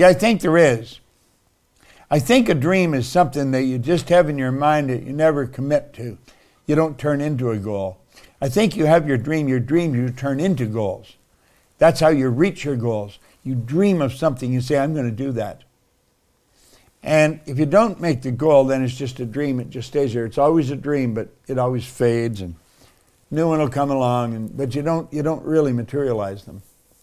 Yeah, I think there is. I think a dream is something that you just have in your mind that you never commit to. You don't turn into a goal. I think you have your dream, your dream you turn into goals. That's how you reach your goals. You dream of something, you say, I'm going to do that. And if you don't make the goal, then it's just a dream. It just stays there. It's always a dream, but it always fades, and new one will come along. And but you don't you don't really materialize them.